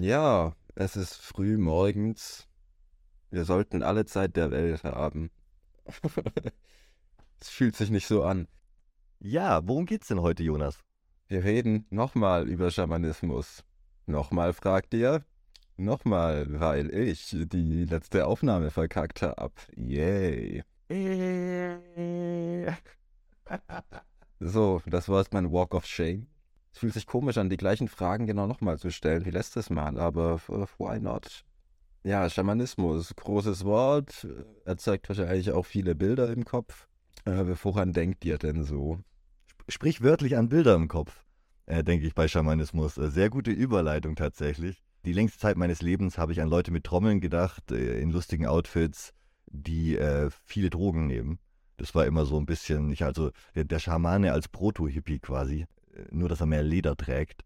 Ja, es ist früh morgens. Wir sollten alle Zeit der Welt haben. Es fühlt sich nicht so an. Ja, worum geht's denn heute, Jonas? Wir reden nochmal über Schamanismus. Nochmal fragt ihr? Nochmal, weil ich die letzte Aufnahme verkackt hab. Yay. So, das war jetzt mein Walk of Shame. Es fühlt sich komisch an, die gleichen Fragen genau nochmal zu stellen wie letztes Mal, aber äh, why not? Ja, Schamanismus, großes Wort, erzeugt wahrscheinlich auch viele Bilder im Kopf. Äh, woran denkt ihr denn so? Sprichwörtlich an Bilder im Kopf, äh, denke ich bei Schamanismus. Äh, sehr gute Überleitung tatsächlich. Die längste Zeit meines Lebens habe ich an Leute mit Trommeln gedacht, äh, in lustigen Outfits, die äh, viele Drogen nehmen. Das war immer so ein bisschen, ich, also der, der Schamane als Proto-Hippie quasi, äh, nur dass er mehr Leder trägt.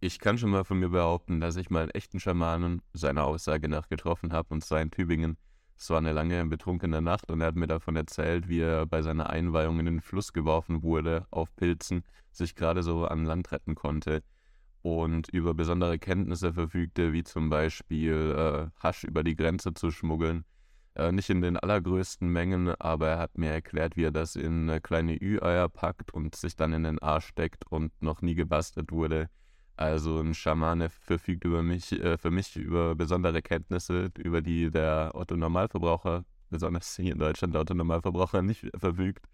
Ich kann schon mal von mir behaupten, dass ich mal einen echten Schamanen seiner Aussage nach getroffen habe, und zwar in Tübingen. Es war eine lange betrunkene Nacht und er hat mir davon erzählt, wie er bei seiner Einweihung in den Fluss geworfen wurde, auf Pilzen, sich gerade so an Land retten konnte und über besondere Kenntnisse verfügte, wie zum Beispiel äh, Hasch über die Grenze zu schmuggeln. Äh, nicht in den allergrößten Mengen, aber er hat mir erklärt, wie er das in kleine Ü-Eier packt und sich dann in den Arsch steckt und noch nie gebastelt wurde. Also ein Schamane verfügt über mich, äh, für mich über besondere Kenntnisse, über die der Otto-Normalverbraucher, besonders hier in Deutschland der Otto-Normalverbraucher nicht verfügt.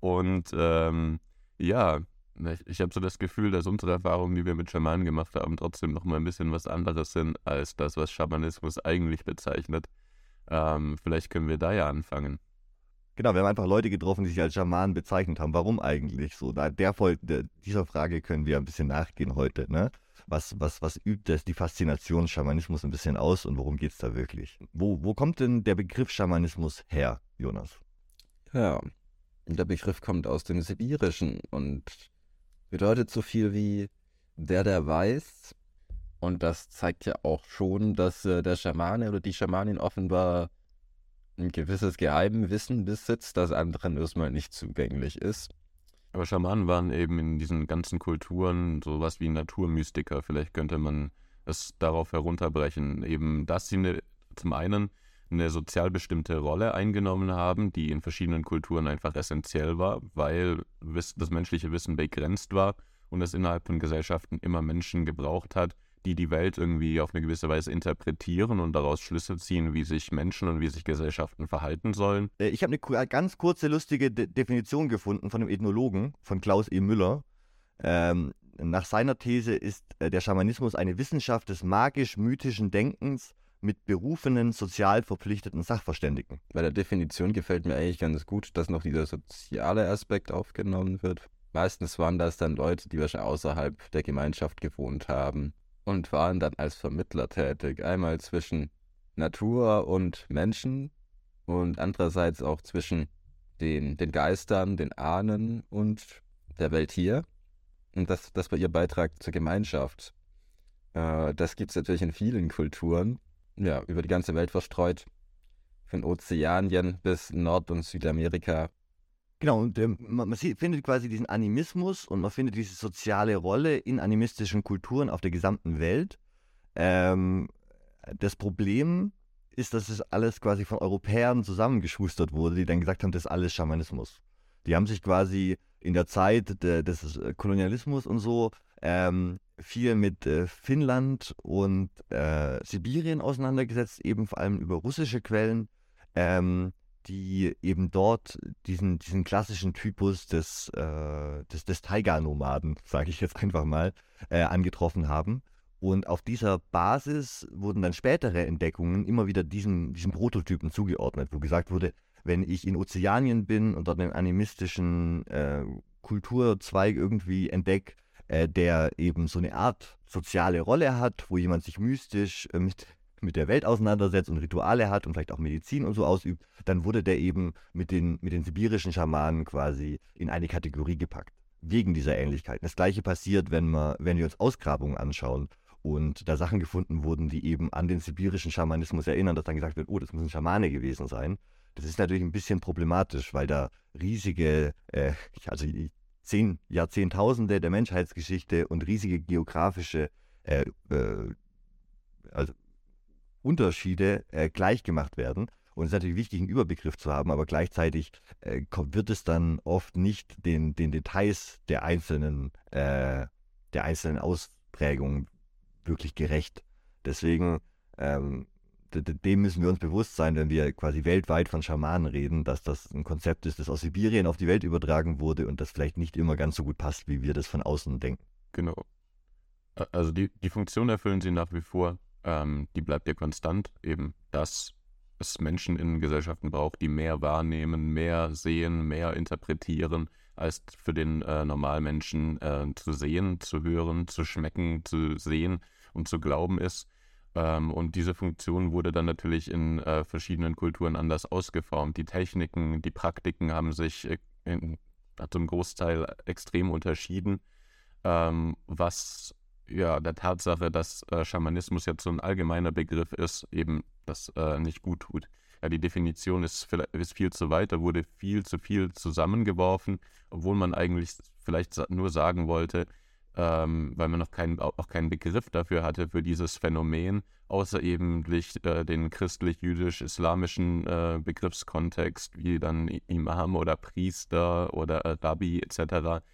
Und ähm, ja, ich, ich habe so das Gefühl, dass unsere Erfahrungen, die wir mit Schamanen gemacht haben, trotzdem noch mal ein bisschen was anderes sind als das, was Schamanismus eigentlich bezeichnet. Ähm, vielleicht können wir da ja anfangen. Genau, wir haben einfach Leute getroffen, die sich als Schamanen bezeichnet haben. Warum eigentlich so? Da, der, der, dieser Frage können wir ein bisschen nachgehen heute. Ne? Was, was, was übt das, die Faszination Schamanismus ein bisschen aus und worum geht es da wirklich? Wo, wo kommt denn der Begriff Schamanismus her, Jonas? Ja, der Begriff kommt aus dem Sibirischen und bedeutet so viel wie der, der weiß. Und das zeigt ja auch schon, dass äh, der Schamane oder die Schamanin offenbar ein gewisses Geheimwissen besitzt, das anderen erstmal nicht zugänglich ist. Aber Schamanen waren eben in diesen ganzen Kulturen sowas wie Naturmystiker. Vielleicht könnte man es darauf herunterbrechen, eben, dass sie eine, zum einen eine sozial bestimmte Rolle eingenommen haben, die in verschiedenen Kulturen einfach essentiell war, weil das menschliche Wissen begrenzt war und es innerhalb von Gesellschaften immer Menschen gebraucht hat, die die Welt irgendwie auf eine gewisse Weise interpretieren und daraus Schlüsse ziehen, wie sich Menschen und wie sich Gesellschaften verhalten sollen. Äh, ich habe eine ganz kurze, lustige De Definition gefunden von einem Ethnologen, von Klaus E. Müller. Ähm, nach seiner These ist äh, der Schamanismus eine Wissenschaft des magisch-mythischen Denkens mit berufenen, sozial verpflichteten Sachverständigen. Bei der Definition gefällt mir eigentlich ganz gut, dass noch dieser soziale Aspekt aufgenommen wird. Meistens waren das dann Leute, die wahrscheinlich außerhalb der Gemeinschaft gewohnt haben und waren dann als Vermittler tätig. Einmal zwischen Natur und Menschen und andererseits auch zwischen den, den Geistern, den Ahnen und der Welt hier. Und das, das war ihr Beitrag zur Gemeinschaft. Äh, das gibt es natürlich in vielen Kulturen, ja, über die ganze Welt verstreut. Von Ozeanien bis Nord- und Südamerika Genau, und ähm, man, man sieht, findet quasi diesen Animismus und man findet diese soziale Rolle in animistischen Kulturen auf der gesamten Welt. Ähm, das Problem ist, dass es alles quasi von Europäern zusammengeschustert wurde, die dann gesagt haben, das ist alles Schamanismus. Die haben sich quasi in der Zeit de, des äh, Kolonialismus und so ähm, viel mit äh, Finnland und äh, Sibirien auseinandergesetzt, eben vor allem über russische Quellen. Ähm, die eben dort diesen, diesen klassischen Typus des, äh, des, des Tiger-Nomaden, sage ich jetzt einfach mal, äh, angetroffen haben. Und auf dieser Basis wurden dann spätere Entdeckungen immer wieder diesem, diesem Prototypen zugeordnet, wo gesagt wurde, wenn ich in Ozeanien bin und dort einen animistischen äh, Kulturzweig irgendwie entdecke, äh, der eben so eine Art soziale Rolle hat, wo jemand sich mystisch äh, mit mit der Welt auseinandersetzt und Rituale hat und vielleicht auch Medizin und so ausübt, dann wurde der eben mit den, mit den sibirischen Schamanen quasi in eine Kategorie gepackt. Wegen dieser Ähnlichkeiten. Das gleiche passiert, wenn, wir, wenn wir uns Ausgrabungen anschauen und da Sachen gefunden wurden, die eben an den sibirischen Schamanismus erinnern, dass dann gesagt wird, oh, das muss ein Schamane gewesen sein. Das ist natürlich ein bisschen problematisch, weil da riesige, äh, also zehn Jahrzehntausende der Menschheitsgeschichte und riesige geografische äh, äh, also Unterschiede äh, gleich gemacht werden. Und es ist natürlich wichtig, einen Überbegriff zu haben, aber gleichzeitig äh, wird es dann oft nicht den, den Details der einzelnen, äh, der einzelnen Ausprägungen wirklich gerecht. Deswegen, ähm, dem müssen wir uns bewusst sein, wenn wir quasi weltweit von Schamanen reden, dass das ein Konzept ist, das aus Sibirien auf die Welt übertragen wurde und das vielleicht nicht immer ganz so gut passt, wie wir das von außen denken. Genau. Also die, die Funktion erfüllen sie nach wie vor. Ähm, die bleibt ja konstant, eben dass es Menschen in Gesellschaften braucht, die mehr wahrnehmen, mehr sehen, mehr interpretieren, als für den äh, Normalmenschen äh, zu sehen, zu hören, zu schmecken, zu sehen und zu glauben ist. Ähm, und diese Funktion wurde dann natürlich in äh, verschiedenen Kulturen anders ausgeformt. Die Techniken, die Praktiken haben sich äh, in, zum Großteil extrem unterschieden, ähm, was ja der Tatsache, dass äh, Schamanismus jetzt so ein allgemeiner Begriff ist, eben das äh, nicht gut tut. Ja, die Definition ist, ist viel zu weit, da wurde viel zu viel zusammengeworfen, obwohl man eigentlich vielleicht nur sagen wollte, ähm, weil man noch keinen, auch keinen Begriff dafür hatte für dieses Phänomen, außer eben äh, den christlich-jüdisch-islamischen äh, Begriffskontext, wie dann Imam oder Priester oder äh, Rabbi etc.,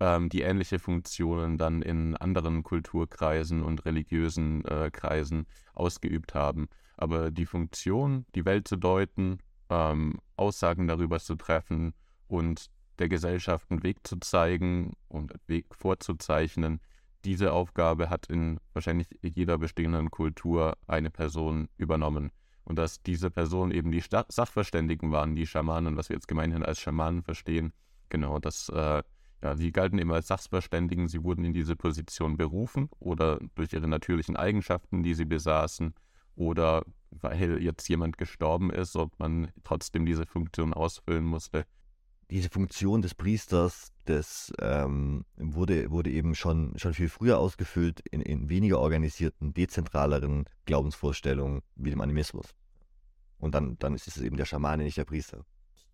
ähm, die ähnliche Funktionen dann in anderen Kulturkreisen und religiösen äh, Kreisen ausgeübt haben. Aber die Funktion, die Welt zu deuten, ähm, Aussagen darüber zu treffen und der Gesellschaft einen Weg zu zeigen und einen Weg vorzuzeichnen, diese Aufgabe hat in wahrscheinlich jeder bestehenden Kultur eine Person übernommen. Und dass diese Person eben die Sachverständigen waren, die Schamanen, was wir jetzt gemeinhin als Schamanen verstehen, genau, das, äh, ja, sie galten eben als Sachverständigen, sie wurden in diese Position berufen oder durch ihre natürlichen Eigenschaften, die sie besaßen, oder weil jetzt jemand gestorben ist und man trotzdem diese Funktion ausfüllen musste diese Funktion des Priesters, das ähm, wurde, wurde eben schon, schon viel früher ausgefüllt in, in weniger organisierten, dezentraleren Glaubensvorstellungen wie dem Animismus. Und dann, dann ist es eben der Schamane, nicht der Priester.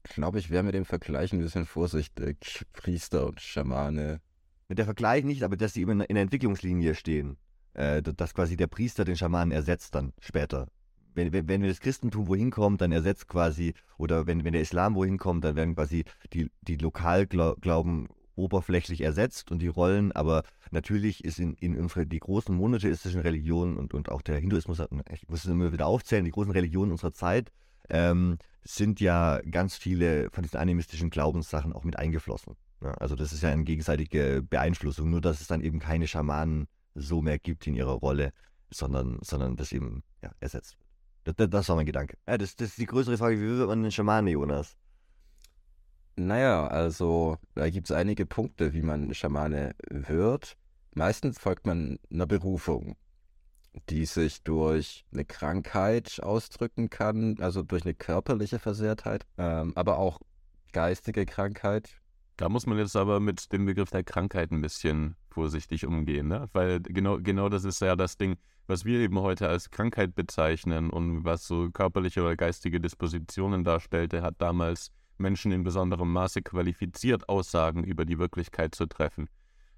Ich glaube, ich wäre mit dem Vergleich ein bisschen vorsichtig. Priester und Schamane. Mit der Vergleich nicht, aber dass sie eben in der Entwicklungslinie stehen. Äh, dass quasi der Priester den Schamanen ersetzt dann später wenn, wenn, wenn das Christentum wohin kommt, dann ersetzt quasi, oder wenn, wenn der Islam wohin kommt, dann werden quasi die, die Lokalglauben oberflächlich ersetzt und die Rollen, aber natürlich ist in, in unsere, die großen monotheistischen Religionen und, und auch der Hinduismus, ich muss es immer wieder aufzählen, die großen Religionen unserer Zeit, ähm, sind ja ganz viele von diesen animistischen Glaubenssachen auch mit eingeflossen. Ja, also das ist ja eine gegenseitige Beeinflussung, nur dass es dann eben keine Schamanen so mehr gibt in ihrer Rolle, sondern, sondern das eben ja, ersetzt das, das, war mein Gedanke. Ja, das, das ist die größere Frage, wie wird man denn Schamane, Jonas? Naja, also da gibt es einige Punkte, wie man Schamane wird. Meistens folgt man einer Berufung, die sich durch eine Krankheit ausdrücken kann, also durch eine körperliche Versehrtheit, ähm, aber auch geistige Krankheit. Da muss man jetzt aber mit dem Begriff der Krankheit ein bisschen vorsichtig umgehen, ne? weil genau, genau das ist ja das Ding was wir eben heute als Krankheit bezeichnen und was so körperliche oder geistige Dispositionen darstellte, hat damals Menschen in besonderem Maße qualifiziert, Aussagen über die Wirklichkeit zu treffen.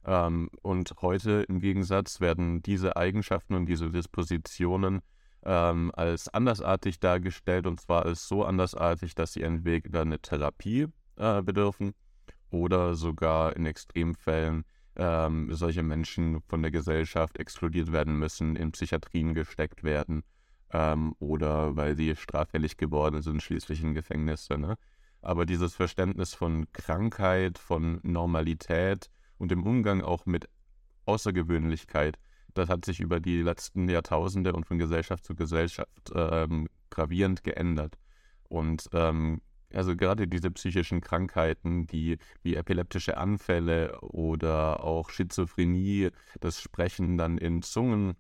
Ähm, und heute im Gegensatz werden diese Eigenschaften und diese Dispositionen ähm, als andersartig dargestellt und zwar als so andersartig, dass sie entweder eine Therapie äh, bedürfen oder sogar in Extremfällen ähm, solche Menschen von der Gesellschaft exkludiert werden müssen, in Psychiatrien gesteckt werden ähm, oder weil sie straffällig geworden sind, schließlich in Gefängnisse. Ne? Aber dieses Verständnis von Krankheit, von Normalität und dem Umgang auch mit Außergewöhnlichkeit, das hat sich über die letzten Jahrtausende und von Gesellschaft zu Gesellschaft ähm, gravierend geändert. Und ähm, also gerade diese psychischen Krankheiten, die wie epileptische Anfälle oder auch Schizophrenie, das Sprechen dann in Zungen,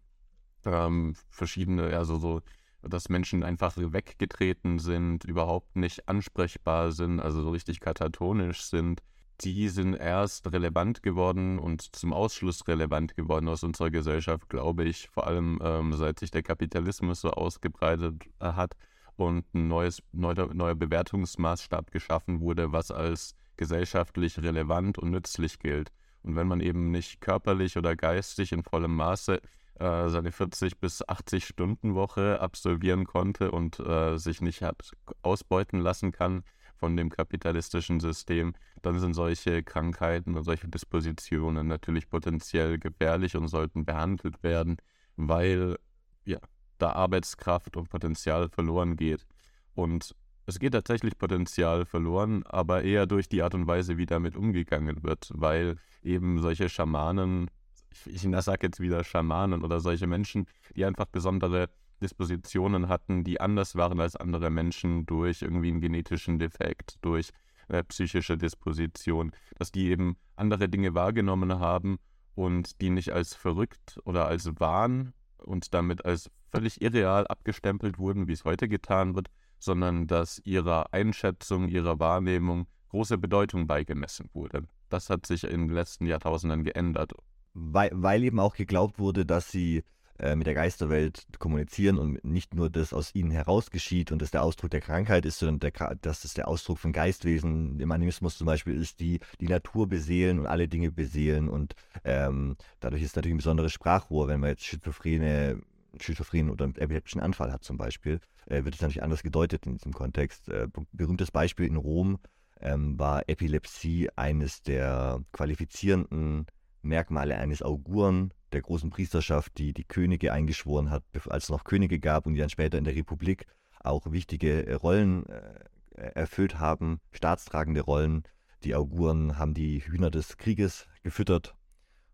ähm, verschiedene, also so, dass Menschen einfach weggetreten sind, überhaupt nicht ansprechbar sind, also so richtig katatonisch sind, die sind erst relevant geworden und zum Ausschluss relevant geworden aus unserer Gesellschaft, glaube ich, vor allem ähm, seit sich der Kapitalismus so ausgebreitet äh, hat und ein neues, neuer, neuer Bewertungsmaßstab geschaffen wurde, was als gesellschaftlich relevant und nützlich gilt. Und wenn man eben nicht körperlich oder geistig in vollem Maße äh, seine 40 bis 80 Stunden Woche absolvieren konnte und äh, sich nicht hat ausbeuten lassen kann von dem kapitalistischen System, dann sind solche Krankheiten und solche Dispositionen natürlich potenziell gefährlich und sollten behandelt werden, weil ja, da Arbeitskraft und Potenzial verloren geht. Und es geht tatsächlich Potenzial verloren, aber eher durch die Art und Weise, wie damit umgegangen wird, weil eben solche Schamanen, ich, ich sage jetzt wieder Schamanen oder solche Menschen, die einfach besondere Dispositionen hatten, die anders waren als andere Menschen durch irgendwie einen genetischen Defekt, durch äh, psychische Disposition, dass die eben andere Dinge wahrgenommen haben und die nicht als verrückt oder als Wahn und damit als völlig irreal abgestempelt wurden, wie es heute getan wird, sondern dass ihrer Einschätzung, ihrer Wahrnehmung große Bedeutung beigemessen wurde. Das hat sich in den letzten Jahrtausenden geändert. Weil, weil eben auch geglaubt wurde, dass sie mit der Geisterwelt kommunizieren und nicht nur das aus ihnen heraus geschieht und das der Ausdruck der Krankheit ist, sondern der, dass das der Ausdruck von Geistwesen im Animismus zum Beispiel ist, die die Natur beseelen und alle Dinge beseelen und ähm, dadurch ist natürlich ein besonderes Sprachrohr, wenn man jetzt schizophrene Schizophrenen oder einen epileptischen Anfall hat zum Beispiel, äh, wird es natürlich anders gedeutet in diesem Kontext. Äh, berühmtes Beispiel in Rom ähm, war Epilepsie eines der qualifizierenden Merkmale eines Auguren, der großen Priesterschaft, die die Könige eingeschworen hat, als es noch Könige gab und die dann später in der Republik auch wichtige äh, Rollen äh, erfüllt haben, staatstragende Rollen. Die Auguren haben die Hühner des Krieges gefüttert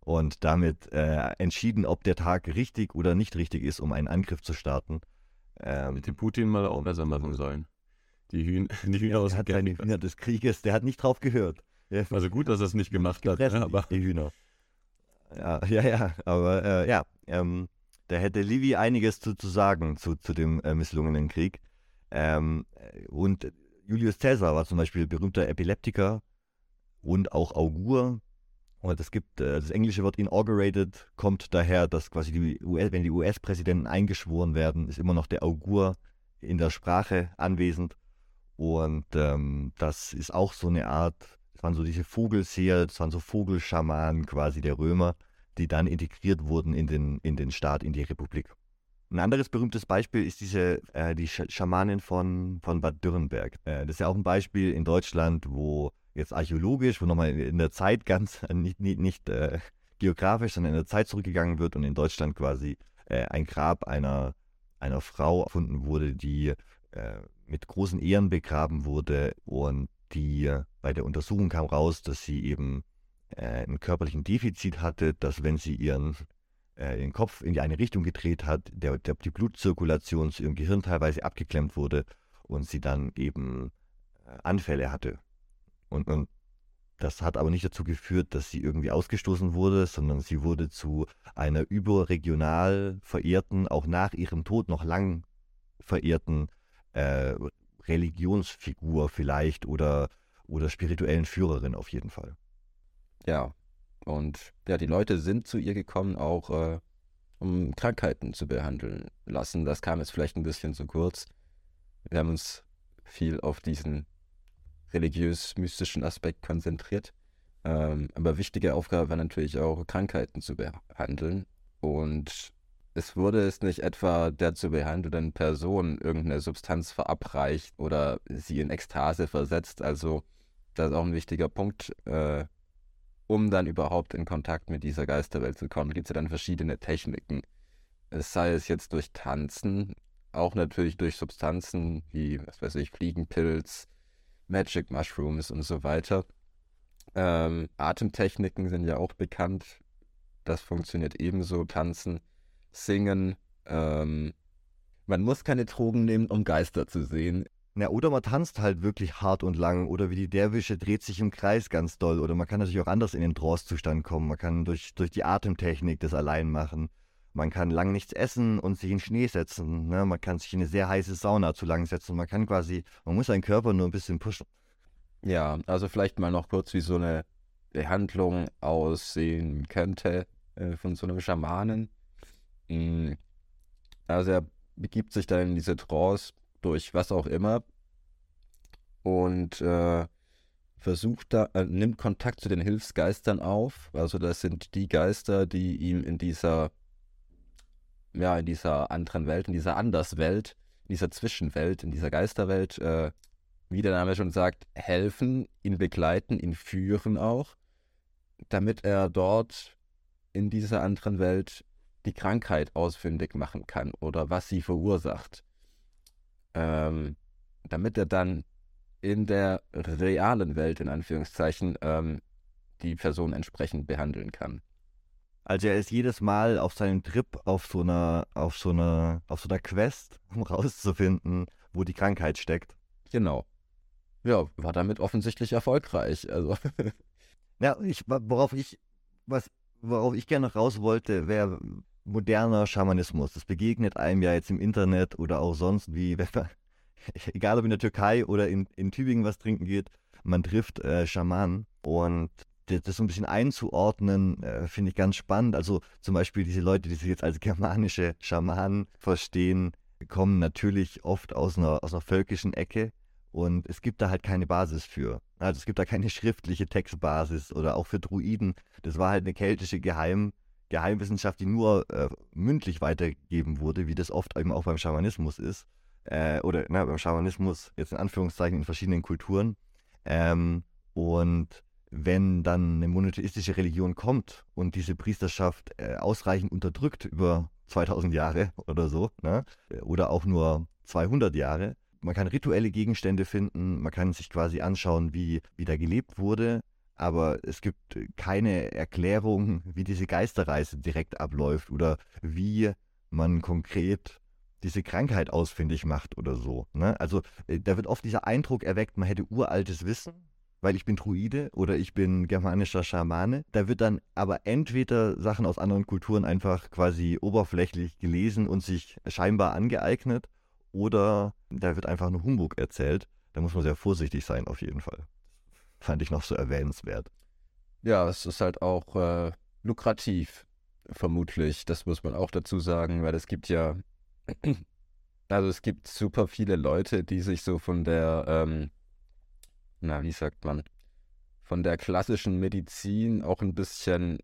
und damit äh, entschieden, ob der Tag richtig oder nicht richtig ist, um einen Angriff zu starten. Ähm, Hätte Putin mal auch besser machen sollen. Die, Hühn die Hühner aus der hat seine Hühner des Krieges, der hat nicht drauf gehört. Also gut, dass er es nicht gemacht hat. Ja, aber die Hühner. Ja, ja, ja, aber äh, ja, ähm, da hätte Livy einiges zu, zu sagen zu, zu dem äh, misslungenen Krieg. Ähm, und Julius Caesar war zum Beispiel berühmter Epileptiker und auch Augur. Und es gibt, äh, das englische Wort inaugurated kommt daher, dass quasi die US, wenn die US-Präsidenten eingeschworen werden, ist immer noch der Augur in der Sprache anwesend. Und ähm, das ist auch so eine Art das waren so diese Vogelseher, das waren so Vogelschamanen quasi der Römer, die dann integriert wurden in den, in den Staat, in die Republik. Ein anderes berühmtes Beispiel ist diese, äh, die Schamanin von, von Bad Dürrenberg. Äh, das ist ja auch ein Beispiel in Deutschland, wo jetzt archäologisch, wo nochmal in der Zeit ganz, äh, nicht, nicht, nicht äh, geografisch, sondern in der Zeit zurückgegangen wird und in Deutschland quasi äh, ein Grab einer, einer Frau erfunden wurde, die äh, mit großen Ehren begraben wurde und die bei der Untersuchung kam raus, dass sie eben äh, einen körperlichen Defizit hatte, dass wenn sie ihren äh, den Kopf in die eine Richtung gedreht hat, der, der, die Blutzirkulation zu ihrem Gehirn teilweise abgeklemmt wurde und sie dann eben äh, Anfälle hatte. Und, und das hat aber nicht dazu geführt, dass sie irgendwie ausgestoßen wurde, sondern sie wurde zu einer überregional verehrten, auch nach ihrem Tod noch lang verehrten äh, Religionsfigur vielleicht oder, oder spirituellen Führerin auf jeden Fall. Ja, und ja, die Leute sind zu ihr gekommen, auch äh, um Krankheiten zu behandeln lassen. Das kam jetzt vielleicht ein bisschen zu kurz. Wir haben uns viel auf diesen religiös-mystischen Aspekt konzentriert. Ähm, aber wichtige Aufgabe war natürlich auch, Krankheiten zu behandeln. Und es wurde es nicht etwa der zu behandelnden Person irgendeine Substanz verabreicht oder sie in Ekstase versetzt. Also das ist auch ein wichtiger Punkt. Äh, um dann überhaupt in Kontakt mit dieser Geisterwelt zu kommen, gibt es ja dann verschiedene Techniken. Es sei es jetzt durch Tanzen, auch natürlich durch Substanzen wie, was weiß ich, Fliegenpilz, Magic Mushrooms und so weiter. Ähm, Atemtechniken sind ja auch bekannt. Das funktioniert ebenso. Tanzen singen. Ähm, man muss keine Drogen nehmen, um Geister zu sehen. Ja, oder man tanzt halt wirklich hart und lang oder wie die Derwische dreht sich im Kreis ganz doll. Oder man kann natürlich auch anders in den Trance-Zustand kommen. Man kann durch, durch die Atemtechnik das allein machen. Man kann lang nichts essen und sich in Schnee setzen. Ne? Man kann sich in eine sehr heiße Sauna zu lang setzen. Man kann quasi, man muss seinen Körper nur ein bisschen pushen. Ja, also vielleicht mal noch kurz, wie so eine Behandlung aussehen könnte äh, von so einem Schamanen. Mm. Also er begibt sich dann in diese Trance durch was auch immer und äh, versucht da, äh, nimmt Kontakt zu den Hilfsgeistern auf. Also das sind die Geister, die ihm in dieser ja, in dieser anderen Welt, in dieser Anderswelt, in dieser Zwischenwelt, in dieser Geisterwelt, äh, wie der Name schon sagt, helfen, ihn begleiten, ihn führen auch, damit er dort in dieser anderen Welt die Krankheit ausfindig machen kann oder was sie verursacht. Ähm, damit er dann in der realen Welt, in Anführungszeichen, ähm, die Person entsprechend behandeln kann. Also er ist jedes Mal auf seinem Trip auf so einer, auf so einer, auf so einer Quest, um rauszufinden, wo die Krankheit steckt. Genau. Ja, war damit offensichtlich erfolgreich. Also. ja, ich, worauf ich, was, worauf ich gerne noch raus wollte, wäre moderner Schamanismus. Das begegnet einem ja jetzt im Internet oder auch sonst, wie, egal ob in der Türkei oder in, in Tübingen was trinken geht, man trifft äh, Schamanen und das so ein bisschen einzuordnen, äh, finde ich ganz spannend. Also zum Beispiel diese Leute, die sich jetzt als germanische Schamanen verstehen, kommen natürlich oft aus einer, aus einer völkischen Ecke und es gibt da halt keine Basis für. Also es gibt da keine schriftliche Textbasis oder auch für Druiden. Das war halt eine keltische Geheim, Geheimwissenschaft, die nur äh, mündlich weitergegeben wurde, wie das oft eben auch beim Schamanismus ist. Äh, oder na, beim Schamanismus, jetzt in Anführungszeichen, in verschiedenen Kulturen. Ähm, und wenn dann eine monotheistische Religion kommt und diese Priesterschaft äh, ausreichend unterdrückt über 2000 Jahre oder so, ne? oder auch nur 200 Jahre, man kann rituelle Gegenstände finden, man kann sich quasi anschauen, wie, wie da gelebt wurde, aber es gibt keine Erklärung, wie diese Geisterreise direkt abläuft oder wie man konkret diese Krankheit ausfindig macht oder so. Ne? Also äh, da wird oft dieser Eindruck erweckt, man hätte uraltes Wissen, weil ich bin Druide oder ich bin germanischer Schamane. Da wird dann aber entweder Sachen aus anderen Kulturen einfach quasi oberflächlich gelesen und sich scheinbar angeeignet oder da wird einfach nur Humbug erzählt. Da muss man sehr vorsichtig sein, auf jeden Fall. Fand ich noch so erwähnenswert. Ja, es ist halt auch äh, lukrativ, vermutlich. Das muss man auch dazu sagen, weil es gibt ja, also es gibt super viele Leute, die sich so von der ähm, na, wie sagt man, von der klassischen Medizin auch ein bisschen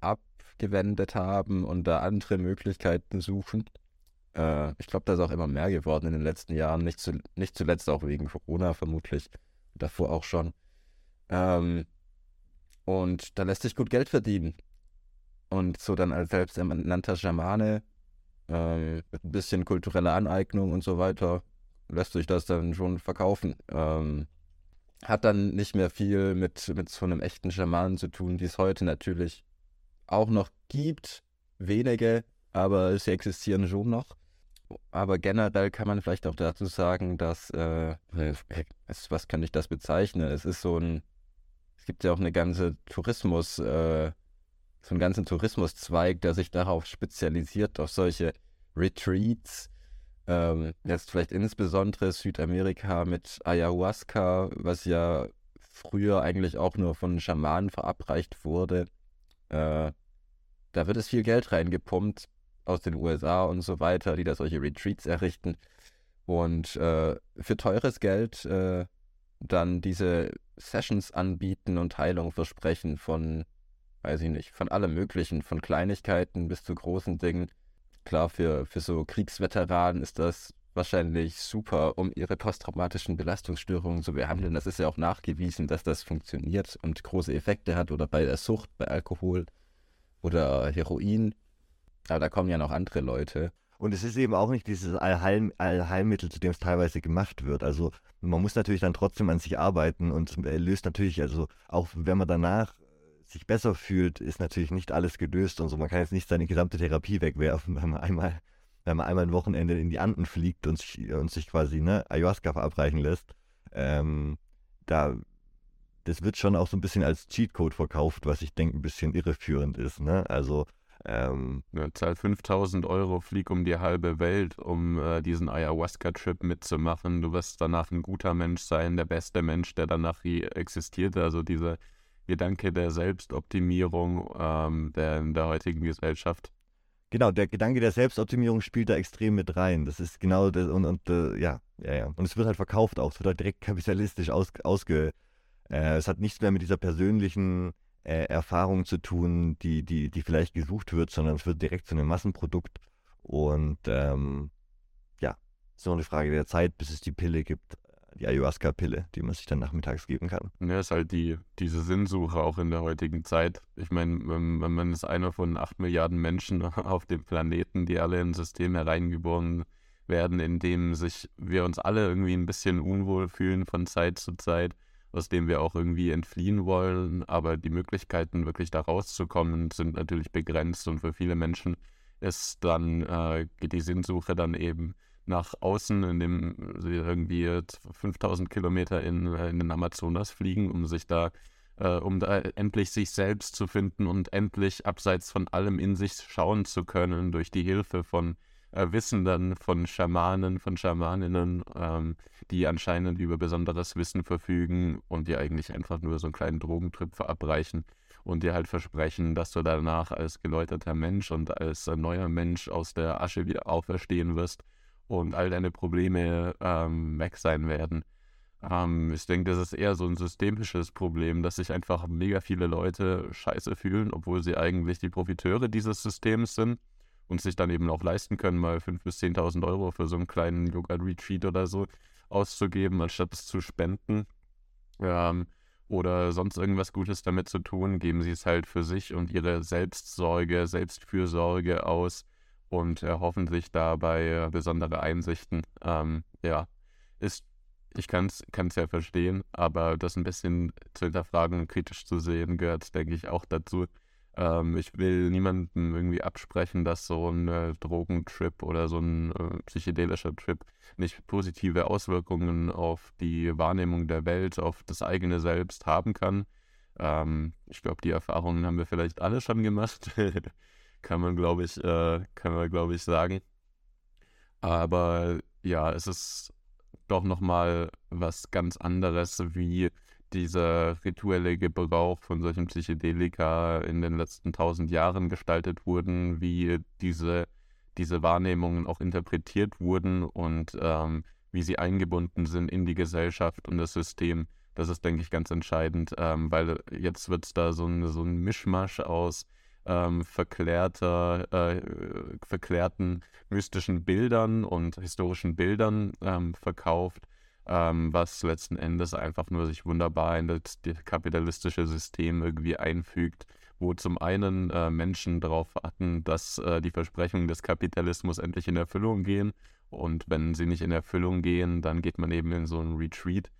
abgewendet haben und da andere Möglichkeiten suchen. Äh, ich glaube, da ist auch immer mehr geworden in den letzten Jahren, nicht, zu, nicht zuletzt auch wegen Corona vermutlich, davor auch schon. Ähm, und da lässt sich gut Geld verdienen. Und so dann als selbsternannter Schamane äh, mit ein bisschen kultureller Aneignung und so weiter lässt sich das dann schon verkaufen. Ähm, hat dann nicht mehr viel mit, mit so einem echten Schamanen zu tun, die es heute natürlich auch noch gibt. Wenige, aber sie existieren schon noch. Aber generell kann man vielleicht auch dazu sagen, dass, äh, was kann ich das bezeichnen? Es ist so ein, es gibt ja auch eine ganze Tourismus, äh, so einen ganzen Tourismuszweig, der sich darauf spezialisiert, auf solche Retreats, ähm, jetzt vielleicht insbesondere Südamerika mit Ayahuasca, was ja früher eigentlich auch nur von Schamanen verabreicht wurde. Äh, da wird es viel Geld reingepumpt aus den USA und so weiter, die da solche Retreats errichten. Und äh, für teures Geld äh, dann diese Sessions anbieten und Heilung versprechen von, weiß ich nicht, von allem Möglichen, von Kleinigkeiten bis zu großen Dingen. Klar, für, für so Kriegsveteranen ist das wahrscheinlich super, um ihre posttraumatischen Belastungsstörungen zu behandeln. Das ist ja auch nachgewiesen, dass das funktioniert und große Effekte hat oder bei der Sucht, bei Alkohol oder Heroin. Aber da kommen ja noch andere Leute. Und es ist eben auch nicht dieses Allheil Allheilmittel, zu dem es teilweise gemacht wird. Also man muss natürlich dann trotzdem an sich arbeiten und löst natürlich, also auch wenn man danach sich besser fühlt, ist natürlich nicht alles gelöst und so. Man kann jetzt nicht seine gesamte Therapie wegwerfen, wenn man einmal, wenn man einmal ein Wochenende in die Anden fliegt und sich, und sich quasi ne, Ayahuasca verabreichen lässt. Ähm, da, das wird schon auch so ein bisschen als Cheatcode verkauft, was ich denke ein bisschen irreführend ist. Ne? Also ähm, ja, zahl 5000 Euro, flieg um die halbe Welt, um äh, diesen Ayahuasca-Trip mitzumachen. Du wirst danach ein guter Mensch sein, der beste Mensch, der danach existiert. Also diese Gedanke der Selbstoptimierung ähm, der, in der heutigen Gesellschaft. Genau, der Gedanke der Selbstoptimierung spielt da extrem mit rein. Das ist genau das und, und äh, ja, ja, ja. Und es wird halt verkauft auch, es wird halt direkt kapitalistisch aus, ausge. Äh, es hat nichts mehr mit dieser persönlichen äh, Erfahrung zu tun, die, die, die vielleicht gesucht wird, sondern es wird direkt zu einem Massenprodukt Und ähm, ja, ist nur eine Frage der Zeit, bis es die Pille gibt, die Ayahuasca-Pille, die man sich dann nachmittags geben kann. Ja, ist halt die, diese Sinnsuche auch in der heutigen Zeit. Ich meine, wenn, wenn man ist einer von acht Milliarden Menschen auf dem Planeten, die alle in ein System hereingeboren werden, in dem sich wir uns alle irgendwie ein bisschen unwohl fühlen von Zeit zu Zeit, aus dem wir auch irgendwie entfliehen wollen. Aber die Möglichkeiten, wirklich da rauszukommen, sind natürlich begrenzt und für viele Menschen ist dann, äh, geht die Sinnsuche dann eben nach außen, indem sie irgendwie 5000 Kilometer in, äh, in den Amazonas fliegen, um sich da, äh, um da endlich sich selbst zu finden und endlich abseits von allem in sich schauen zu können durch die Hilfe von äh, Wissenden, von Schamanen, von Schamaninnen, ähm, die anscheinend über besonderes Wissen verfügen und die eigentlich einfach nur so einen kleinen Drogentrip verabreichen und dir halt versprechen, dass du danach als geläuterter Mensch und als neuer Mensch aus der Asche wieder auferstehen wirst und all deine Probleme ähm, weg sein werden. Ähm, ich denke, das ist eher so ein systemisches Problem, dass sich einfach mega viele Leute scheiße fühlen, obwohl sie eigentlich die Profiteure dieses Systems sind und sich dann eben auch leisten können, mal 5.000 bis 10.000 Euro für so einen kleinen Yoga-Retreat oder so auszugeben, anstatt es zu spenden. Ähm, oder sonst irgendwas Gutes damit zu tun, geben sie es halt für sich und ihre Selbstsorge, Selbstfürsorge aus und erhoffen sich dabei äh, besondere Einsichten. Ähm, ja, ist, ich kann es ja verstehen, aber das ein bisschen zu hinterfragen und kritisch zu sehen, gehört, denke ich, auch dazu. Ähm, ich will niemandem irgendwie absprechen, dass so ein äh, Drogentrip oder so ein äh, psychedelischer Trip nicht positive Auswirkungen auf die Wahrnehmung der Welt, auf das eigene Selbst haben kann. Ähm, ich glaube, die Erfahrungen haben wir vielleicht alle schon gemacht. kann man, glaube ich, äh, kann man, glaube ich, sagen. Aber ja, es ist doch nochmal was ganz anderes, wie dieser rituelle Gebrauch von solchen Psychedelika in den letzten tausend Jahren gestaltet wurden, wie diese, diese Wahrnehmungen auch interpretiert wurden und ähm, wie sie eingebunden sind in die Gesellschaft und das System. Das ist, denke ich, ganz entscheidend, ähm, weil jetzt wird es da so ein, so ein Mischmasch aus ähm, verklärter, äh, verklärten mystischen Bildern und historischen Bildern ähm, verkauft, ähm, was letzten Endes einfach nur sich wunderbar in das kapitalistische System irgendwie einfügt, wo zum einen äh, Menschen darauf warten, dass äh, die Versprechungen des Kapitalismus endlich in Erfüllung gehen. Und wenn sie nicht in Erfüllung gehen, dann geht man eben in so einen Retreat.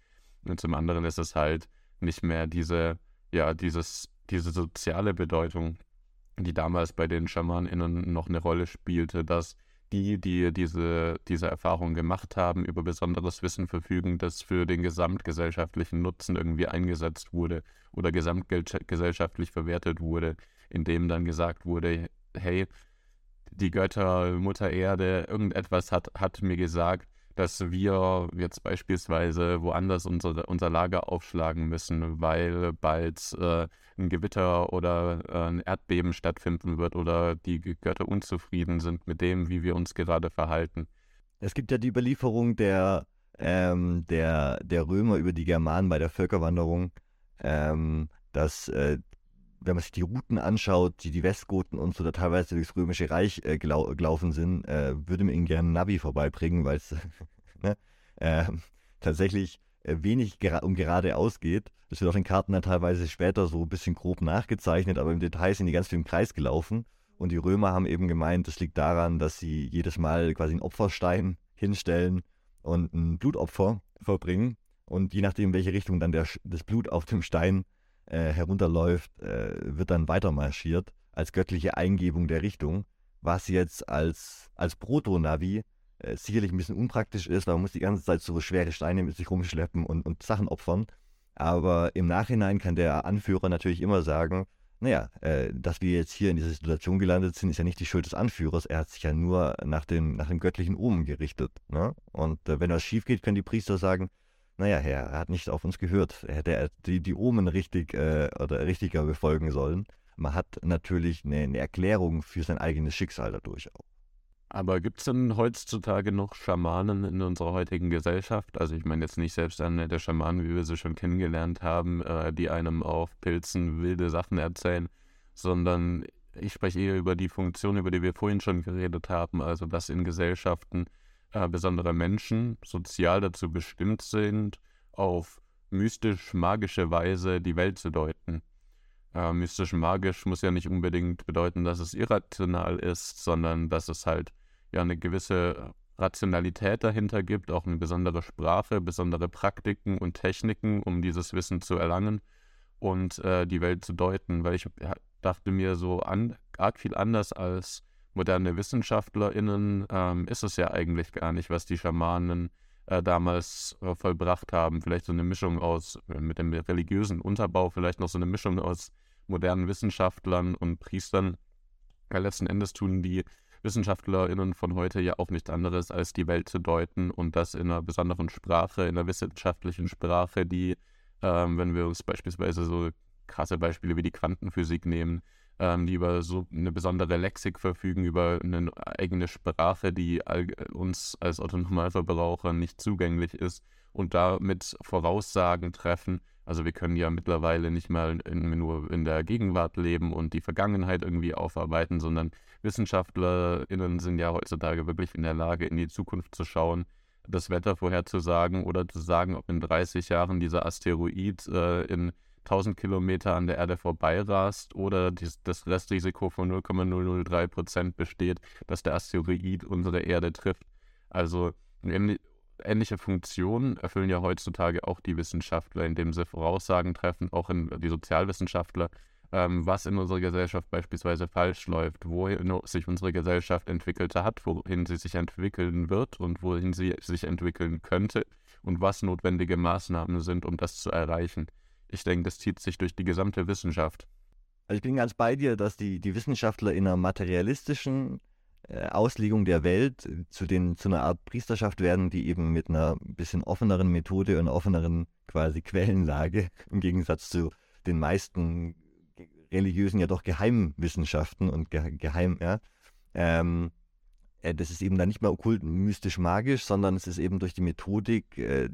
Und zum anderen ist es halt nicht mehr diese, ja, dieses, diese soziale Bedeutung, die damals bei den SchamanInnen noch eine Rolle spielte, dass die, die diese, diese Erfahrung gemacht haben, über besonderes Wissen verfügen, das für den gesamtgesellschaftlichen Nutzen irgendwie eingesetzt wurde oder gesamtgesellschaftlich verwertet wurde, indem dann gesagt wurde, hey, die Götter, Mutter Erde, irgendetwas hat, hat mir gesagt, dass wir jetzt beispielsweise woanders unser, unser Lager aufschlagen müssen, weil bald äh, ein Gewitter oder äh, ein Erdbeben stattfinden wird oder die Götter unzufrieden sind mit dem, wie wir uns gerade verhalten. Es gibt ja die Überlieferung der, ähm, der, der Römer über die Germanen bei der Völkerwanderung, ähm, dass äh, wenn man sich die Routen anschaut, die die Westgoten und so da teilweise durchs Römische Reich äh, gelau gelaufen sind, äh, würde man ihnen gerne Navi vorbeibringen, weil es ne, äh, tatsächlich wenig gera um geradeaus geht. Das wird auf den Karten dann teilweise später so ein bisschen grob nachgezeichnet, aber im Detail sind die ganz viel im Kreis gelaufen. Und die Römer haben eben gemeint, das liegt daran, dass sie jedes Mal quasi einen Opferstein hinstellen und ein Blutopfer verbringen. Und je nachdem, welche Richtung dann der, das Blut auf dem Stein äh, herunterläuft, äh, wird dann weiter marschiert als göttliche Eingebung der Richtung, was jetzt als, als Proto-Navi äh, sicherlich ein bisschen unpraktisch ist, weil man muss die ganze Zeit so schwere Steine mit sich rumschleppen und, und Sachen opfern. Aber im Nachhinein kann der Anführer natürlich immer sagen, naja, äh, dass wir jetzt hier in dieser Situation gelandet sind, ist ja nicht die Schuld des Anführers. Er hat sich ja nur nach dem, nach dem göttlichen Omen gerichtet. Ne? Und äh, wenn was schief geht, können die Priester sagen, naja, Herr, er hat nicht auf uns gehört. Er hätte die, die Omen richtig äh, oder richtiger befolgen sollen. Man hat natürlich eine, eine Erklärung für sein eigenes Schicksal dadurch auch. Aber gibt es denn heutzutage noch Schamanen in unserer heutigen Gesellschaft? Also ich meine jetzt nicht selbst eine der Schamanen, wie wir sie schon kennengelernt haben, äh, die einem auf Pilzen wilde Sachen erzählen, sondern ich spreche eher über die Funktion, über die wir vorhin schon geredet haben, also dass in Gesellschaften äh, besondere Menschen sozial dazu bestimmt sind, auf mystisch-magische Weise die Welt zu deuten. Äh, mystisch-magisch muss ja nicht unbedingt bedeuten, dass es irrational ist, sondern dass es halt ja eine gewisse Rationalität dahinter gibt, auch eine besondere Sprache, besondere Praktiken und Techniken, um dieses Wissen zu erlangen und äh, die Welt zu deuten. Weil ich dachte mir so an, arg viel anders als moderne WissenschaftlerInnen ähm, ist es ja eigentlich gar nicht, was die Schamanen äh, damals äh, vollbracht haben. Vielleicht so eine Mischung aus, äh, mit dem religiösen Unterbau, vielleicht noch so eine Mischung aus modernen Wissenschaftlern und Priestern. Weil letzten Endes tun die WissenschaftlerInnen von heute ja auch nichts anderes, als die Welt zu deuten und das in einer besonderen Sprache, in einer wissenschaftlichen Sprache, die, ähm, wenn wir uns beispielsweise so krasse Beispiele wie die Quantenphysik nehmen, ähm, die über so eine besondere Lexik verfügen, über eine eigene Sprache, die uns als Autonomalverbraucher nicht zugänglich ist und damit Voraussagen treffen. Also wir können ja mittlerweile nicht mal in, nur in der Gegenwart leben und die Vergangenheit irgendwie aufarbeiten, sondern WissenschaftlerInnen sind ja heutzutage wirklich in der Lage, in die Zukunft zu schauen, das Wetter vorherzusagen oder zu sagen, ob in 30 Jahren dieser Asteroid äh, in 1000 Kilometer an der Erde vorbeirast oder dies, das Restrisiko von 0,003 Prozent besteht, dass der Asteroid unsere Erde trifft. Also ähnliche Funktionen erfüllen ja heutzutage auch die Wissenschaftler, indem sie Voraussagen treffen, auch in, die Sozialwissenschaftler, ähm, was in unserer Gesellschaft beispielsweise falsch läuft, wohin sich unsere Gesellschaft entwickelt hat, wohin sie sich entwickeln wird und wohin sie sich entwickeln könnte und was notwendige Maßnahmen sind, um das zu erreichen. Ich denke, das zieht sich durch die gesamte Wissenschaft. Also ich bin ganz bei dir, dass die, die Wissenschaftler in einer materialistischen äh, Auslegung der Welt äh, zu, den, zu einer Art Priesterschaft werden, die eben mit einer bisschen offeneren Methode und offeneren quasi Quellenlage im Gegensatz zu den meisten religiösen, ja doch Geheimwissenschaften und ge Geheim, ja, ähm, äh, das ist eben dann nicht mehr okkult, mystisch, magisch, sondern es ist eben durch die Methodik äh,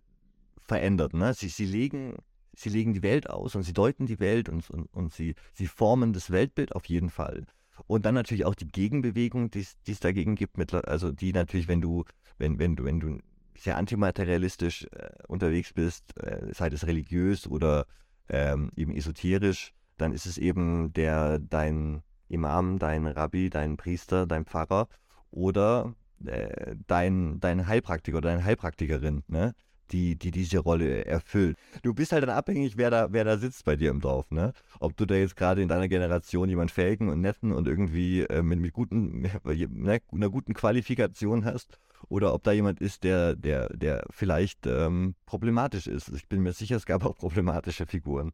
verändert. Ne? Sie, sie legen sie legen die Welt aus und sie deuten die Welt und, und, und sie, sie formen das Weltbild auf jeden Fall. Und dann natürlich auch die Gegenbewegung, die es dagegen gibt, mit, also die natürlich, wenn du, wenn, wenn du, wenn du sehr antimaterialistisch äh, unterwegs bist, äh, sei es religiös oder ähm, eben esoterisch, dann ist es eben der dein Imam, dein Rabbi, dein Priester, dein Pfarrer oder äh, dein, dein Heilpraktiker oder deine Heilpraktikerin, ne? Die, die diese Rolle erfüllt. Du bist halt dann abhängig, wer da, wer da sitzt bei dir im Dorf, ne? Ob du da jetzt gerade in deiner Generation jemand fähigen und netten und irgendwie äh, mit, mit guten, ne, einer guten Qualifikation hast oder ob da jemand ist, der, der, der vielleicht ähm, problematisch ist. Ich bin mir sicher, es gab auch problematische Figuren.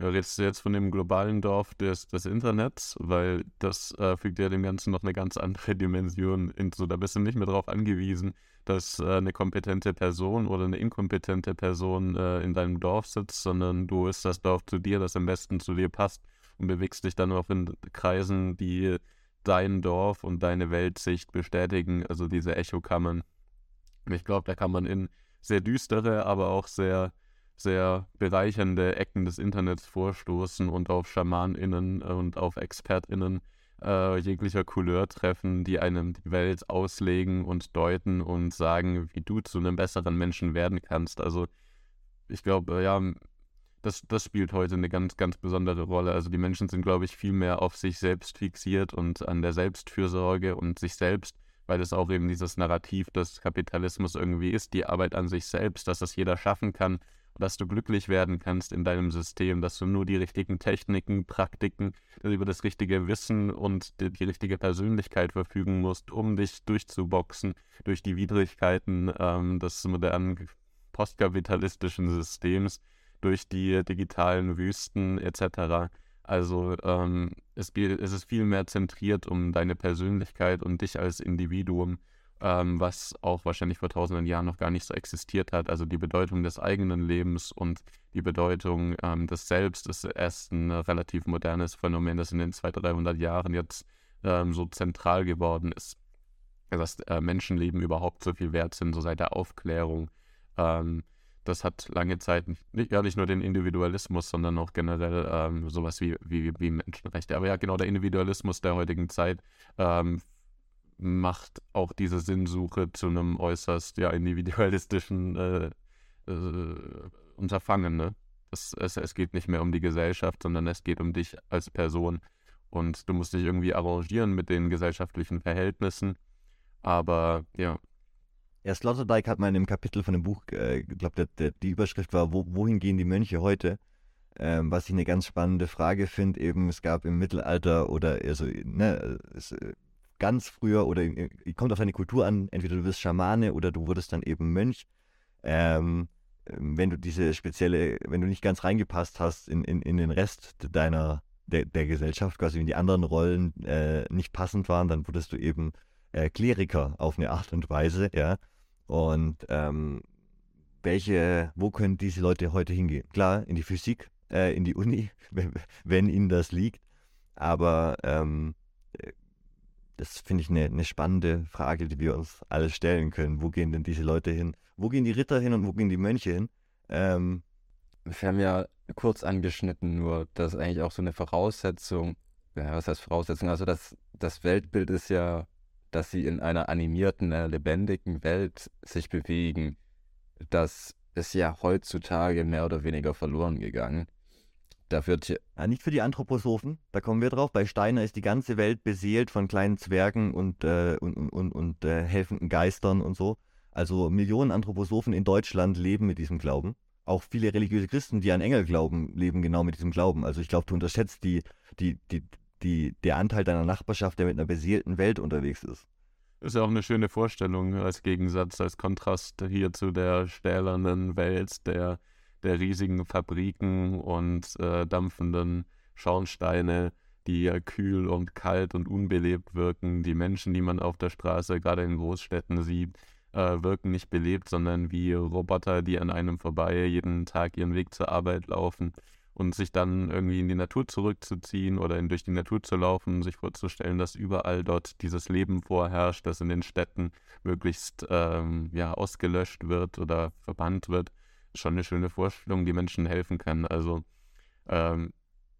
Redest du jetzt von dem globalen Dorf des, des Internets, weil das äh, fügt ja dem Ganzen noch eine ganz andere Dimension hinzu. Da bist du nicht mehr darauf angewiesen, dass äh, eine kompetente Person oder eine inkompetente Person äh, in deinem Dorf sitzt, sondern du ist das Dorf zu dir, das am besten zu dir passt und bewegst dich dann auch in Kreisen, die dein Dorf und deine Weltsicht bestätigen, also diese Echokammern. Ich glaube, da kann man in sehr düstere, aber auch sehr, sehr bereichernde Ecken des Internets vorstoßen und auf SchamanInnen und auf ExpertInnen äh, jeglicher Couleur treffen, die einem die Welt auslegen und deuten und sagen, wie du zu einem besseren Menschen werden kannst. Also ich glaube, ja, das, das spielt heute eine ganz, ganz besondere Rolle. Also die Menschen sind, glaube ich, viel mehr auf sich selbst fixiert und an der Selbstfürsorge und sich selbst, weil es auch eben dieses Narrativ des Kapitalismus irgendwie ist, die Arbeit an sich selbst, dass das jeder schaffen kann dass du glücklich werden kannst in deinem System, dass du nur die richtigen Techniken, Praktiken, über das richtige Wissen und die, die richtige Persönlichkeit verfügen musst, um dich durchzuboxen durch die Widrigkeiten ähm, des modernen postkapitalistischen Systems, durch die digitalen Wüsten etc. Also ähm, es, es ist viel mehr zentriert um deine Persönlichkeit und dich als Individuum ähm, was auch wahrscheinlich vor tausenden Jahren noch gar nicht so existiert hat. Also die Bedeutung des eigenen Lebens und die Bedeutung ähm, des Selbst ist erst ein relativ modernes Phänomen, das in den 200, 300 Jahren jetzt ähm, so zentral geworden ist. Dass äh, Menschenleben überhaupt so viel wert sind, so seit der Aufklärung. Ähm, das hat lange Zeit nicht, ja, nicht nur den Individualismus, sondern auch generell ähm, sowas wie, wie, wie Menschenrechte. Aber ja, genau der Individualismus der heutigen Zeit ähm, macht auch diese Sinnsuche zu einem äußerst ja, individualistischen äh, äh, Unterfangen. Ne? Es, es, es geht nicht mehr um die Gesellschaft, sondern es geht um dich als Person. Und du musst dich irgendwie arrangieren mit den gesellschaftlichen Verhältnissen. Aber ja, ja, Sloterdijk hat mal in dem Kapitel von dem Buch, äh, ich glaube, die Überschrift war, wo, wohin gehen die Mönche heute? Ähm, was ich eine ganz spannende Frage finde, eben, es gab im Mittelalter oder also, ne, es, äh, ganz früher oder kommt auf deine Kultur an, entweder du wirst Schamane oder du wurdest dann eben Mönch. Ähm, ähm, wenn du diese spezielle, wenn du nicht ganz reingepasst hast in, in, in den Rest deiner, der, der Gesellschaft, quasi wenn die anderen Rollen äh, nicht passend waren, dann wurdest du eben äh, Kleriker auf eine Art und Weise, ja. Und ähm, welche, wo können diese Leute heute hingehen? Klar, in die Physik, äh, in die Uni, wenn, wenn, ihnen das liegt. Aber ähm, äh, das finde ich eine, eine spannende Frage, die wir uns alle stellen können. Wo gehen denn diese Leute hin? Wo gehen die Ritter hin und wo gehen die Mönche hin? Ähm, wir haben ja kurz angeschnitten, nur dass eigentlich auch so eine Voraussetzung, ja, was heißt Voraussetzung? Also das, das Weltbild ist ja dass sie in einer animierten, einer lebendigen Welt sich bewegen, das ist ja heutzutage mehr oder weniger verloren gegangen. Da wird ja, nicht für die Anthroposophen, da kommen wir drauf. Bei Steiner ist die ganze Welt beseelt von kleinen Zwergen und, äh, und, und, und, und äh, helfenden Geistern und so. Also Millionen Anthroposophen in Deutschland leben mit diesem Glauben. Auch viele religiöse Christen, die an Engel glauben, leben genau mit diesem Glauben. Also ich glaube, du unterschätzt die, die, die, die, der Anteil deiner Nachbarschaft, der mit einer beseelten Welt unterwegs ist. Ist ja auch eine schöne Vorstellung als Gegensatz, als Kontrast hier zu der stählernen Welt der, der riesigen Fabriken und äh, dampfenden Schornsteine, die ja kühl und kalt und unbelebt wirken. Die Menschen, die man auf der Straße, gerade in Großstädten sieht, äh, wirken nicht belebt, sondern wie Roboter, die an einem vorbei jeden Tag ihren Weg zur Arbeit laufen und sich dann irgendwie in die Natur zurückzuziehen oder in, durch die Natur zu laufen, sich vorzustellen, dass überall dort dieses Leben vorherrscht, das in den Städten möglichst ähm, ja, ausgelöscht wird oder verbannt wird, schon eine schöne Vorstellung, die Menschen helfen kann. Also ähm,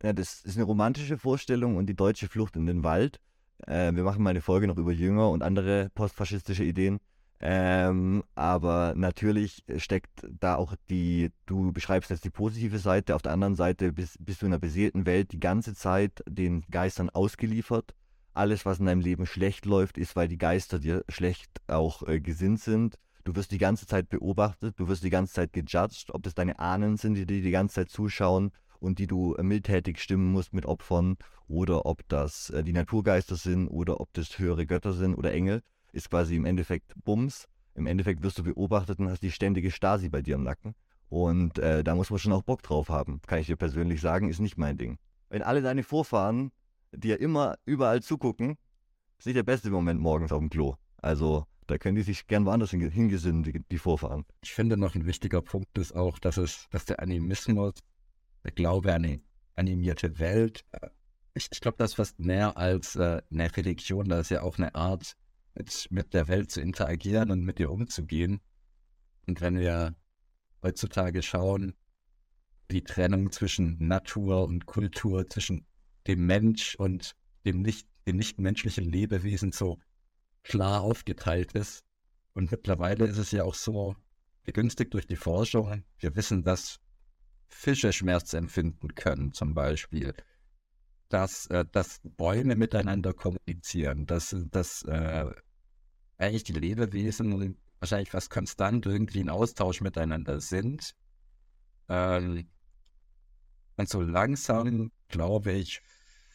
ja, das ist eine romantische Vorstellung und die deutsche Flucht in den Wald. Äh, wir machen mal eine Folge noch über Jünger und andere postfaschistische Ideen. Ähm, aber natürlich steckt da auch die, du beschreibst jetzt die positive Seite, auf der anderen Seite bist, bist du in einer beseelten Welt die ganze Zeit den Geistern ausgeliefert. Alles, was in deinem Leben schlecht läuft, ist, weil die Geister dir schlecht auch äh, gesinnt sind. Du wirst die ganze Zeit beobachtet, du wirst die ganze Zeit gejudged, ob das deine Ahnen sind, die dir die ganze Zeit zuschauen und die du äh, mildtätig stimmen musst mit Opfern oder ob das äh, die Naturgeister sind oder ob das höhere Götter sind oder Engel ist quasi im Endeffekt Bums. Im Endeffekt wirst du beobachtet und hast die ständige Stasi bei dir im Nacken. Und äh, da muss man schon auch Bock drauf haben, kann ich dir persönlich sagen, ist nicht mein Ding. Wenn alle deine Vorfahren dir immer überall zugucken, ist nicht der beste Moment morgens auf dem Klo. Also da können die sich gern woanders hingesinnen, die, die Vorfahren. Ich finde noch ein wichtiger Punkt ist auch, dass es, dass der Animismus, der Glaube an eine animierte Welt, äh, ich, ich glaube, das ist fast mehr als äh, eine Religion, das ist ja auch eine Art mit, mit der Welt zu interagieren und mit ihr umzugehen. Und wenn wir heutzutage schauen, die Trennung zwischen Natur und Kultur, zwischen dem Mensch und dem nicht, dem nichtmenschlichen Lebewesen so klar aufgeteilt ist. Und mittlerweile ist es ja auch so begünstigt durch die Forschung. Wir wissen, dass Fische Schmerz empfinden können, zum Beispiel dass, äh, dass Bäume miteinander kommunizieren, dass, dass äh, eigentlich die Lebewesen wahrscheinlich fast konstant irgendwie in Austausch miteinander sind. Ähm, und so langsam, glaube ich,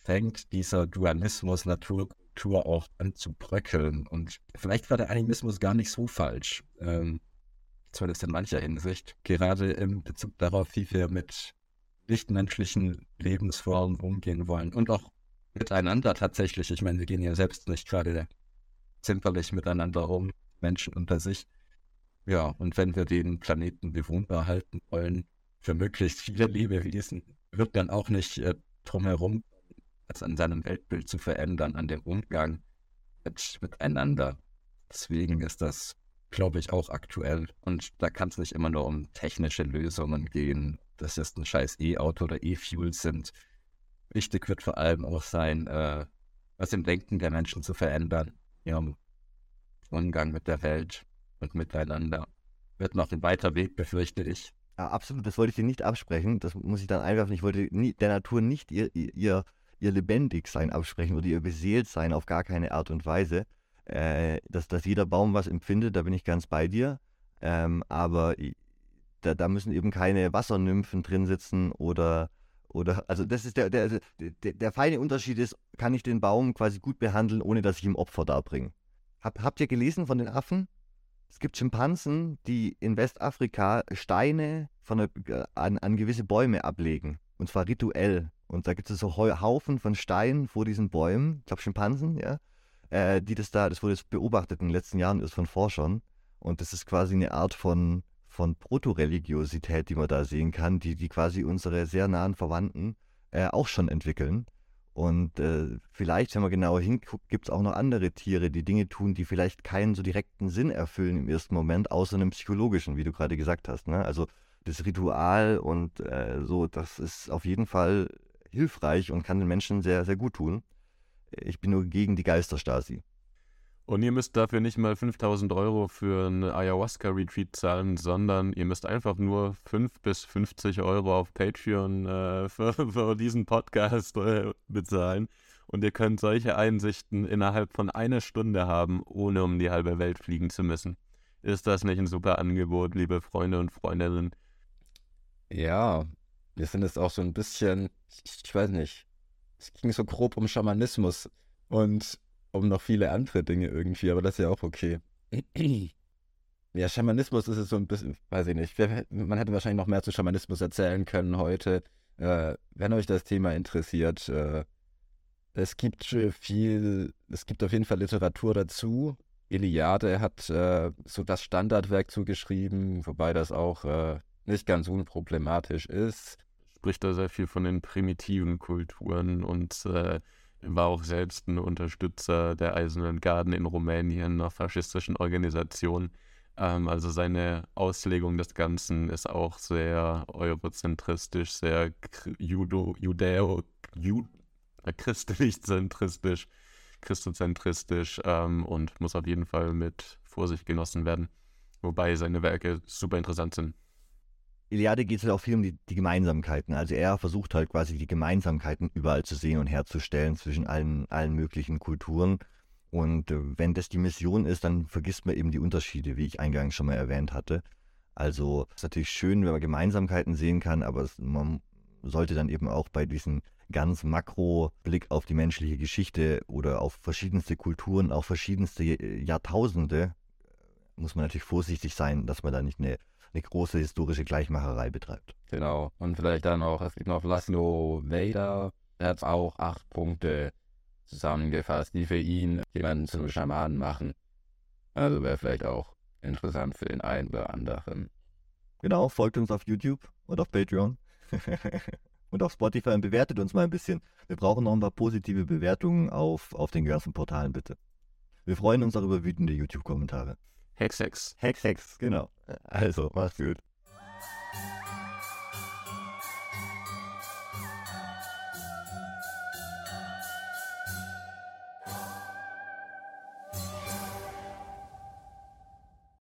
fängt dieser Dualismus Natur-Kultur auch an zu bröckeln. Und vielleicht war der Animismus gar nicht so falsch. Ähm, zumindest in mancher Hinsicht. Gerade im Bezug darauf, wie wir mit nichtmenschlichen Lebensformen umgehen wollen und auch miteinander tatsächlich. Ich meine, wir gehen ja selbst nicht gerade zimperlich miteinander um, Menschen unter sich. Ja, und wenn wir den Planeten bewohnbar halten wollen, für möglichst viele Lebewesen, wird dann auch nicht äh, drumherum, als an seinem Weltbild zu verändern, an dem Umgang mit, miteinander. Deswegen ist das glaube ich, auch aktuell. Und da kann es nicht immer nur um technische Lösungen gehen, dass jetzt ein scheiß E-Auto oder E-Fuel sind. Wichtig wird vor allem auch sein, äh, was im Denken der Menschen zu verändern, ihrem Umgang mit der Welt und miteinander. Wird noch ein weiter Weg, befürchte ich. Ja, absolut, das wollte ich dir nicht absprechen. Das muss ich dann einwerfen. Ich wollte nie, der Natur nicht ihr, ihr, ihr Lebendigsein absprechen oder ihr Beseeltsein auf gar keine Art und Weise. Äh, dass, dass jeder Baum was empfindet, da bin ich ganz bei dir. Ähm, aber da, da müssen eben keine Wassernymphen drin sitzen oder, oder also das ist der, der, der, der feine Unterschied ist, kann ich den Baum quasi gut behandeln, ohne dass ich ihm Opfer darbringe. Hab, habt ihr gelesen von den Affen? Es gibt Schimpansen, die in Westafrika Steine von der, an, an gewisse Bäume ablegen. Und zwar rituell. Und da gibt es so Haufen von Steinen vor diesen Bäumen. Ich glaube Schimpansen, ja äh, die das da, das wurde jetzt beobachtet in den letzten Jahren ist von Forschern. Und das ist quasi eine Art von, von Protoreligiosität, die man da sehen kann, die, die quasi unsere sehr nahen Verwandten äh, auch schon entwickeln. Und äh, vielleicht, wenn man genauer hinguckt, gibt es auch noch andere Tiere, die Dinge tun, die vielleicht keinen so direkten Sinn erfüllen im ersten Moment, außer einem psychologischen, wie du gerade gesagt hast. Ne? Also das Ritual und äh, so, das ist auf jeden Fall hilfreich und kann den Menschen sehr, sehr gut tun. Ich bin nur gegen die Geisterstasi. Und ihr müsst dafür nicht mal 5000 Euro für einen Ayahuasca-Retreat zahlen, sondern ihr müsst einfach nur 5 bis 50 Euro auf Patreon äh, für, für, diesen Podcast äh, bezahlen. Und ihr könnt solche Einsichten innerhalb von einer Stunde haben, ohne um die halbe Welt fliegen zu müssen. Ist das nicht ein super Angebot, liebe Freunde und Freundinnen? Ja, wir sind jetzt auch so ein bisschen, ich, ich weiß nicht, es ging so grob um Schamanismus und um noch viele andere Dinge irgendwie, aber das ist ja auch okay. Ja, Schamanismus ist es so ein bisschen, weiß ich nicht. Man hätte wahrscheinlich noch mehr zu Schamanismus erzählen können heute. Äh, wenn euch das Thema interessiert, äh, es gibt viel, es gibt auf jeden Fall Literatur dazu. Iliade hat äh, so das Standardwerk zugeschrieben, wobei das auch äh, nicht ganz unproblematisch ist spricht da sehr viel von den primitiven Kulturen und äh, war auch selbst ein Unterstützer der Eisernen Garden in Rumänien, einer faschistischen Organisation. Ähm, also seine Auslegung des Ganzen ist auch sehr eurozentristisch, sehr judo, judäo, jud, äh, christlich-zentristisch, christozentristisch ähm, und muss auf jeden Fall mit Vorsicht genossen werden. Wobei seine Werke super interessant sind. Iliade geht es halt auch viel um die, die, Gemeinsamkeiten. Also er versucht halt quasi die Gemeinsamkeiten überall zu sehen und herzustellen zwischen allen, allen möglichen Kulturen. Und äh, wenn das die Mission ist, dann vergisst man eben die Unterschiede, wie ich eingangs schon mal erwähnt hatte. Also es ist natürlich schön, wenn man Gemeinsamkeiten sehen kann, aber es, man sollte dann eben auch bei diesem ganz makro Blick auf die menschliche Geschichte oder auf verschiedenste Kulturen, auch verschiedenste Jahrtausende, muss man natürlich vorsichtig sein, dass man da nicht eine eine große historische Gleichmacherei betreibt. Genau. Und vielleicht dann auch, es gibt noch Laszlo Vader, der hat auch acht Punkte zusammengefasst, die für ihn jemanden zum Schamanen machen. Also wäre vielleicht auch interessant für den einen oder anderen. Genau, folgt uns auf YouTube und auf Patreon. und auf Spotify und bewertet uns mal ein bisschen. Wir brauchen noch ein paar positive Bewertungen auf, auf den ganzen Portalen, bitte. Wir freuen uns auch über wütende YouTube-Kommentare. Hex, Hex. Hex, Hex, genau. Also, mach's gut.